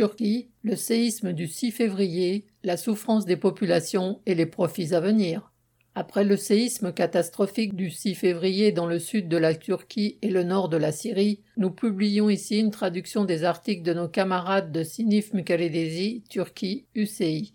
Turquie, le séisme du 6 février, la souffrance des populations et les profits à venir. Après le séisme catastrophique du 6 février dans le sud de la Turquie et le nord de la Syrie, nous publions ici une traduction des articles de nos camarades de Sinif Mukaledesi, Turquie, UCI.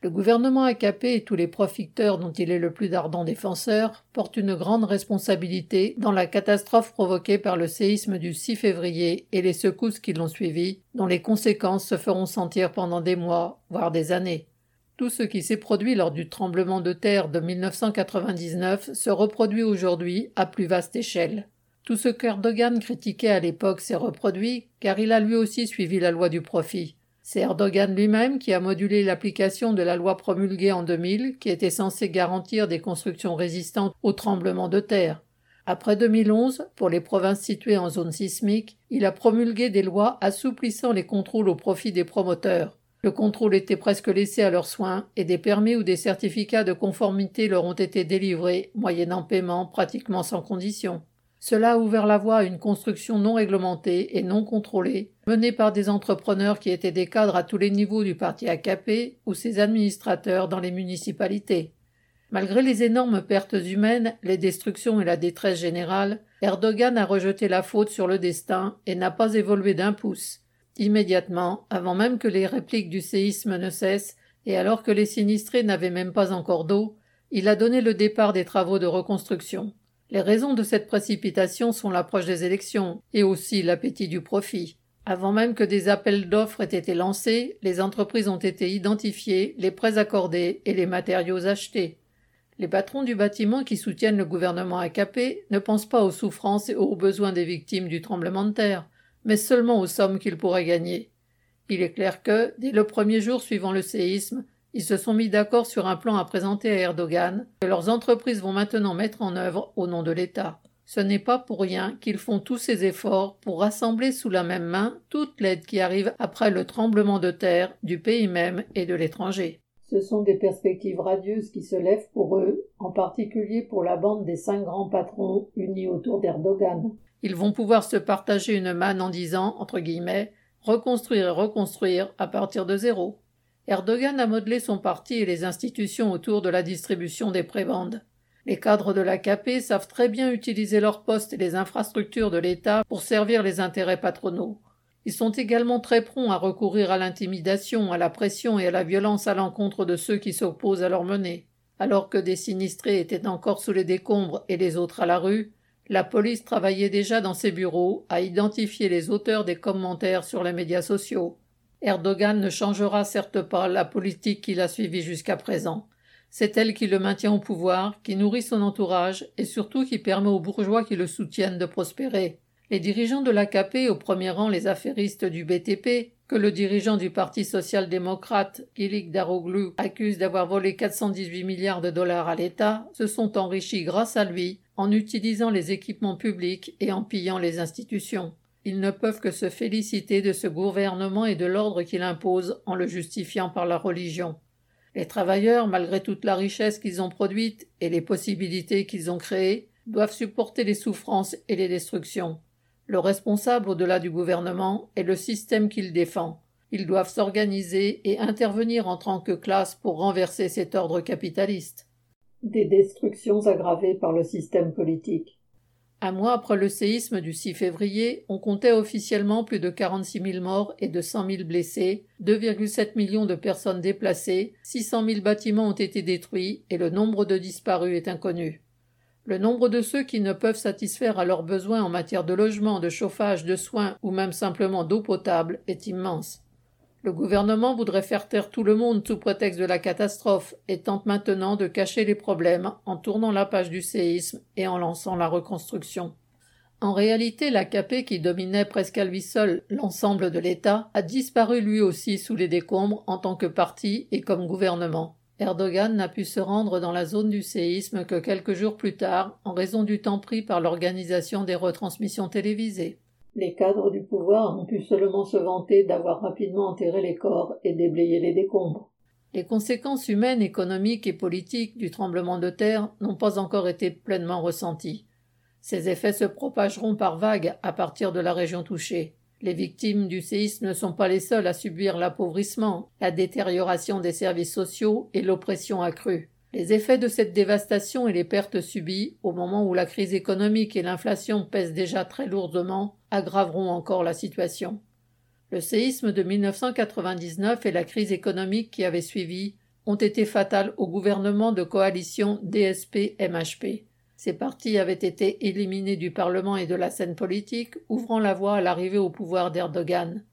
Le gouvernement AKP et tous les profiteurs dont il est le plus ardent défenseur portent une grande responsabilité dans la catastrophe provoquée par le séisme du 6 février et les secousses qui l'ont suivi, dont les conséquences se feront sentir pendant des mois, voire des années. Tout ce qui s'est produit lors du tremblement de terre de 1999 se reproduit aujourd'hui à plus vaste échelle. Tout ce qu'Erdogan critiquait à l'époque s'est reproduit car il a lui aussi suivi la loi du profit. C'est Erdogan lui-même qui a modulé l'application de la loi promulguée en 2000 qui était censée garantir des constructions résistantes aux tremblements de terre. Après 2011, pour les provinces situées en zone sismique, il a promulgué des lois assouplissant les contrôles au profit des promoteurs. Le contrôle était presque laissé à leurs soins et des permis ou des certificats de conformité leur ont été délivrés, moyennant paiement pratiquement sans condition. Cela a ouvert la voie à une construction non réglementée et non contrôlée, menée par des entrepreneurs qui étaient des cadres à tous les niveaux du parti AKP ou ses administrateurs dans les municipalités. Malgré les énormes pertes humaines, les destructions et la détresse générale, Erdogan a rejeté la faute sur le destin et n'a pas évolué d'un pouce. Immédiatement, avant même que les répliques du séisme ne cessent, et alors que les sinistrés n'avaient même pas encore d'eau, il a donné le départ des travaux de reconstruction. Les raisons de cette précipitation sont l'approche des élections et aussi l'appétit du profit. Avant même que des appels d'offres aient été lancés, les entreprises ont été identifiées, les prêts accordés et les matériaux achetés. Les patrons du bâtiment qui soutiennent le gouvernement AKP ne pensent pas aux souffrances et aux besoins des victimes du tremblement de terre, mais seulement aux sommes qu'ils pourraient gagner. Il est clair que, dès le premier jour suivant le séisme, ils se sont mis d'accord sur un plan à présenter à Erdogan, que leurs entreprises vont maintenant mettre en œuvre au nom de l'État. Ce n'est pas pour rien qu'ils font tous ces efforts pour rassembler sous la même main toute l'aide qui arrive après le tremblement de terre du pays même et de l'étranger. Ce sont des perspectives radieuses qui se lèvent pour eux, en particulier pour la bande des cinq grands patrons unis autour d'Erdogan. Ils vont pouvoir se partager une manne en disant, entre guillemets, reconstruire et reconstruire à partir de zéro. Erdogan a modelé son parti et les institutions autour de la distribution des prébendes. Les cadres de l'AKP savent très bien utiliser leurs postes et les infrastructures de l'État pour servir les intérêts patronaux. Ils sont également très prompts à recourir à l'intimidation, à la pression et à la violence à l'encontre de ceux qui s'opposent à leur menée. Alors que des sinistrés étaient encore sous les décombres et les autres à la rue, la police travaillait déjà dans ses bureaux à identifier les auteurs des commentaires sur les médias sociaux. Erdogan ne changera certes pas la politique qu'il a suivie jusqu'à présent. C'est elle qui le maintient au pouvoir, qui nourrit son entourage et surtout qui permet aux bourgeois qui le soutiennent de prospérer. Les dirigeants de l'AKP, au premier rang les affairistes du BTP, que le dirigeant du Parti social-démocrate, Gilik Daroglu, accuse d'avoir volé 418 milliards de dollars à l'État, se sont enrichis grâce à lui en utilisant les équipements publics et en pillant les institutions. Ils ne peuvent que se féliciter de ce gouvernement et de l'ordre qu'il impose en le justifiant par la religion. Les travailleurs, malgré toute la richesse qu'ils ont produite et les possibilités qu'ils ont créées, doivent supporter les souffrances et les destructions. Le responsable au-delà du gouvernement est le système qu'il défend. Ils doivent s'organiser et intervenir en tant que classe pour renverser cet ordre capitaliste. Des destructions aggravées par le système politique. Un mois après le séisme du 6 février, on comptait officiellement plus de 46 000 morts et de 100 000 blessés, 2,7 millions de personnes déplacées, 600 000 bâtiments ont été détruits et le nombre de disparus est inconnu. Le nombre de ceux qui ne peuvent satisfaire à leurs besoins en matière de logement, de chauffage, de soins ou même simplement d'eau potable est immense. Le gouvernement voudrait faire taire tout le monde sous prétexte de la catastrophe et tente maintenant de cacher les problèmes en tournant la page du séisme et en lançant la reconstruction. En réalité, l'AKP, qui dominait presque à lui seul l'ensemble de l'État, a disparu lui aussi sous les décombres en tant que parti et comme gouvernement. Erdogan n'a pu se rendre dans la zone du séisme que quelques jours plus tard en raison du temps pris par l'organisation des retransmissions télévisées. Les cadres du pouvoir ont pu seulement se vanter d'avoir rapidement enterré les corps et déblayé les décombres. Les conséquences humaines, économiques et politiques du tremblement de terre n'ont pas encore été pleinement ressenties. Ces effets se propageront par vagues à partir de la région touchée. Les victimes du séisme ne sont pas les seules à subir l'appauvrissement, la détérioration des services sociaux et l'oppression accrue. Les effets de cette dévastation et les pertes subies, au moment où la crise économique et l'inflation pèsent déjà très lourdement, aggraveront encore la situation. Le séisme de 1999 et la crise économique qui avait suivi ont été fatales au gouvernement de coalition DSP-MHP. Ces partis avaient été éliminés du Parlement et de la scène politique, ouvrant la voie à l'arrivée au pouvoir d'Erdogan.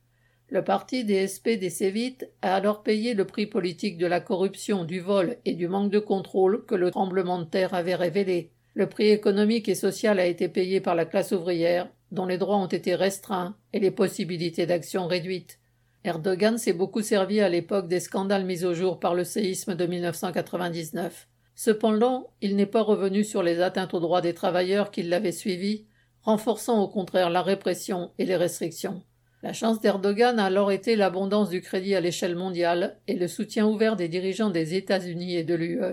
Le parti DSP des Sévites a alors payé le prix politique de la corruption, du vol et du manque de contrôle que le tremblement de terre avait révélé. Le prix économique et social a été payé par la classe ouvrière, dont les droits ont été restreints et les possibilités d'action réduites. Erdogan s'est beaucoup servi à l'époque des scandales mis au jour par le séisme de 1999. Cependant, il n'est pas revenu sur les atteintes aux droits des travailleurs qui l'avaient suivi, renforçant au contraire la répression et les restrictions. La chance d'Erdogan a alors été l'abondance du crédit à l'échelle mondiale et le soutien ouvert des dirigeants des États-Unis et de l'UE.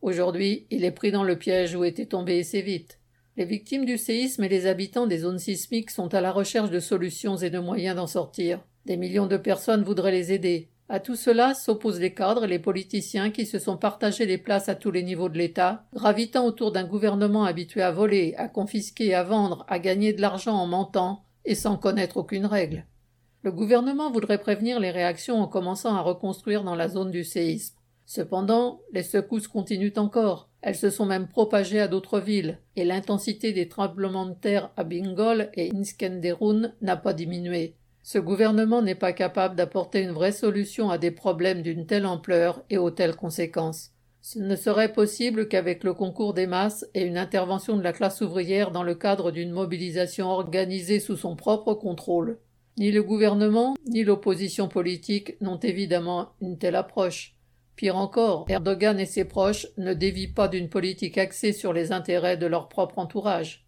Aujourd'hui, il est pris dans le piège où était tombé assez vite. Les victimes du séisme et les habitants des zones sismiques sont à la recherche de solutions et de moyens d'en sortir. Des millions de personnes voudraient les aider. À tout cela s'opposent les cadres et les politiciens qui se sont partagés les places à tous les niveaux de l'État, gravitant autour d'un gouvernement habitué à voler, à confisquer, à vendre, à gagner de l'argent en mentant, et sans connaître aucune règle. Le gouvernement voudrait prévenir les réactions en commençant à reconstruire dans la zone du séisme. Cependant, les secousses continuent encore. Elles se sont même propagées à d'autres villes, et l'intensité des tremblements de terre à Bingol et Inskenderun n'a pas diminué. Ce gouvernement n'est pas capable d'apporter une vraie solution à des problèmes d'une telle ampleur et aux telles conséquences. Ce ne serait possible qu'avec le concours des masses et une intervention de la classe ouvrière dans le cadre d'une mobilisation organisée sous son propre contrôle. Ni le gouvernement, ni l'opposition politique n'ont évidemment une telle approche. Pire encore, Erdogan et ses proches ne dévient pas d'une politique axée sur les intérêts de leur propre entourage.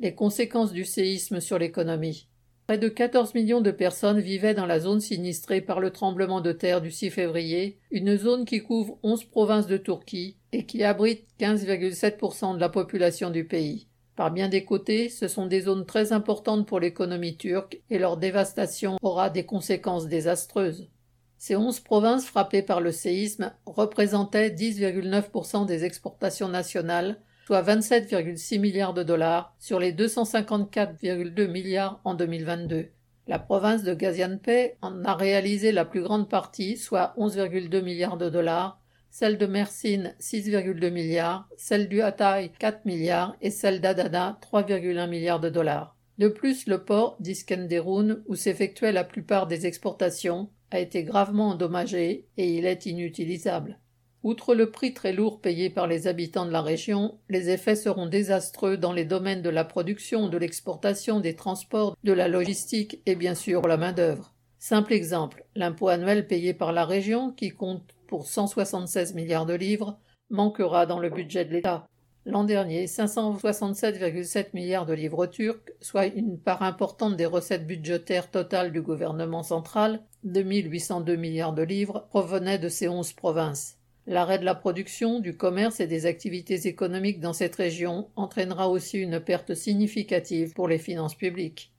Les conséquences du séisme sur l'économie. Près de 14 millions de personnes vivaient dans la zone sinistrée par le tremblement de terre du 6 février, une zone qui couvre 11 provinces de Turquie et qui abrite 15,7% de la population du pays. Par bien des côtés, ce sont des zones très importantes pour l'économie turque et leur dévastation aura des conséquences désastreuses. Ces onze provinces frappées par le séisme représentaient 10,9% des exportations nationales, soit 27,6 milliards de dollars sur les 254,2 milliards en 2022. La province de Gaziantep en a réalisé la plus grande partie, soit 11,2 milliards de dollars, celle de Mersin 6,2 milliards, celle du Hatay 4 milliards et celle d'Adana 3,1 milliards de dollars. De plus, le port d'Iskenderun, où s'effectuait la plupart des exportations, a été gravement endommagé et il est inutilisable. Outre le prix très lourd payé par les habitants de la région, les effets seront désastreux dans les domaines de la production, de l'exportation, des transports, de la logistique et bien sûr la main-d'œuvre. Simple exemple, l'impôt annuel payé par la région, qui compte pour 176 milliards de livres, manquera dans le budget de l'État. L'an dernier, 567,7 milliards de livres turcs, soit une part importante des recettes budgétaires totales du gouvernement central, 2802 milliards de livres, provenaient de ces onze provinces. L'arrêt de la production, du commerce et des activités économiques dans cette région entraînera aussi une perte significative pour les finances publiques.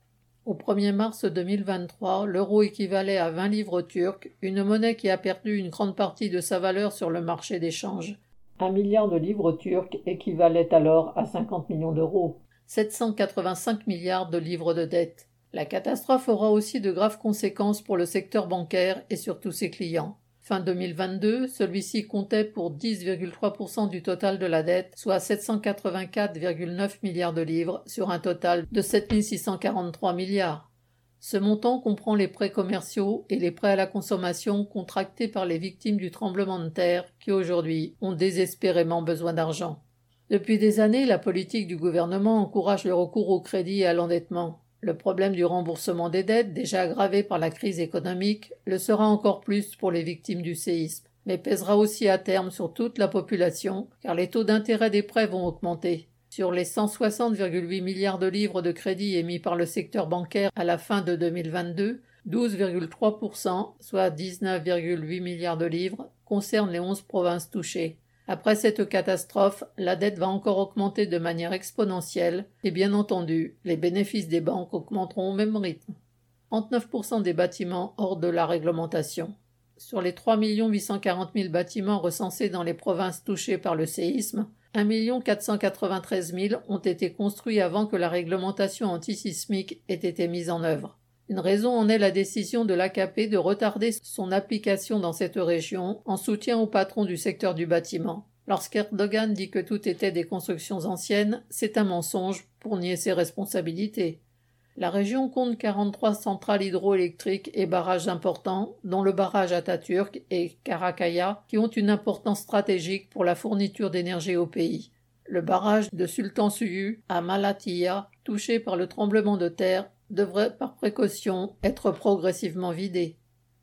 Au 1er mars 2023, l'euro équivalait à 20 livres turcs, une monnaie qui a perdu une grande partie de sa valeur sur le marché d'échange. Un milliard de livres turcs équivalait alors à 50 millions d'euros, 785 milliards de livres de dette. La catastrophe aura aussi de graves conséquences pour le secteur bancaire et surtout ses clients. Fin 2022, celui-ci comptait pour 10,3% du total de la dette, soit 784,9 milliards de livres sur un total de 7643 milliards. Ce montant comprend les prêts commerciaux et les prêts à la consommation contractés par les victimes du tremblement de terre qui aujourd'hui ont désespérément besoin d'argent. Depuis des années, la politique du gouvernement encourage le recours au crédit et à l'endettement. Le problème du remboursement des dettes, déjà aggravé par la crise économique, le sera encore plus pour les victimes du séisme, mais pèsera aussi à terme sur toute la population, car les taux d'intérêt des prêts vont augmenter. Sur les 160,8 milliards de livres de crédit émis par le secteur bancaire à la fin de 2022, 12,3%, soit 19,8 milliards de livres, concernent les 11 provinces touchées. Après cette catastrophe, la dette va encore augmenter de manière exponentielle et bien entendu, les bénéfices des banques augmenteront au même rythme. 39% des bâtiments hors de la réglementation. Sur les 3 840 000 bâtiments recensés dans les provinces touchées par le séisme, 1 493 000 ont été construits avant que la réglementation antisismique ait été mise en œuvre. Une raison en est la décision de l'AKP de retarder son application dans cette région en soutien aux patrons du secteur du bâtiment. Lorsqu'Erdogan dit que tout était des constructions anciennes, c'est un mensonge pour nier ses responsabilités. La région compte 43 centrales hydroélectriques et barrages importants, dont le barrage Atatürk et Karakaya, qui ont une importance stratégique pour la fourniture d'énergie au pays. Le barrage de Sultan Suyu à Malatya, touché par le tremblement de terre, devrait par précaution être progressivement vidé.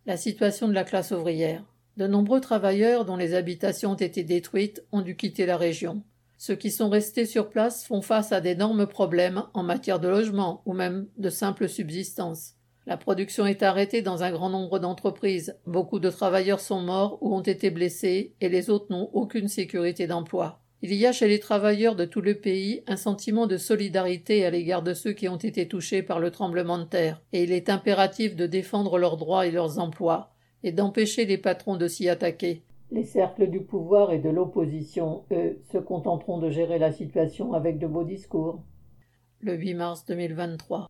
La situation de la classe ouvrière. De nombreux travailleurs dont les habitations ont été détruites ont dû quitter la région. Ceux qui sont restés sur place font face à d'énormes problèmes en matière de logement ou même de simple subsistance. La production est arrêtée dans un grand nombre d'entreprises, beaucoup de travailleurs sont morts ou ont été blessés et les autres n'ont aucune sécurité d'emploi. Il y a chez les travailleurs de tout le pays un sentiment de solidarité à l'égard de ceux qui ont été touchés par le tremblement de terre, et il est impératif de défendre leurs droits et leurs emplois, et d'empêcher les patrons de s'y attaquer. Les cercles du pouvoir et de l'opposition, eux, se contenteront de gérer la situation avec de beaux discours. Le 8 mars 2023.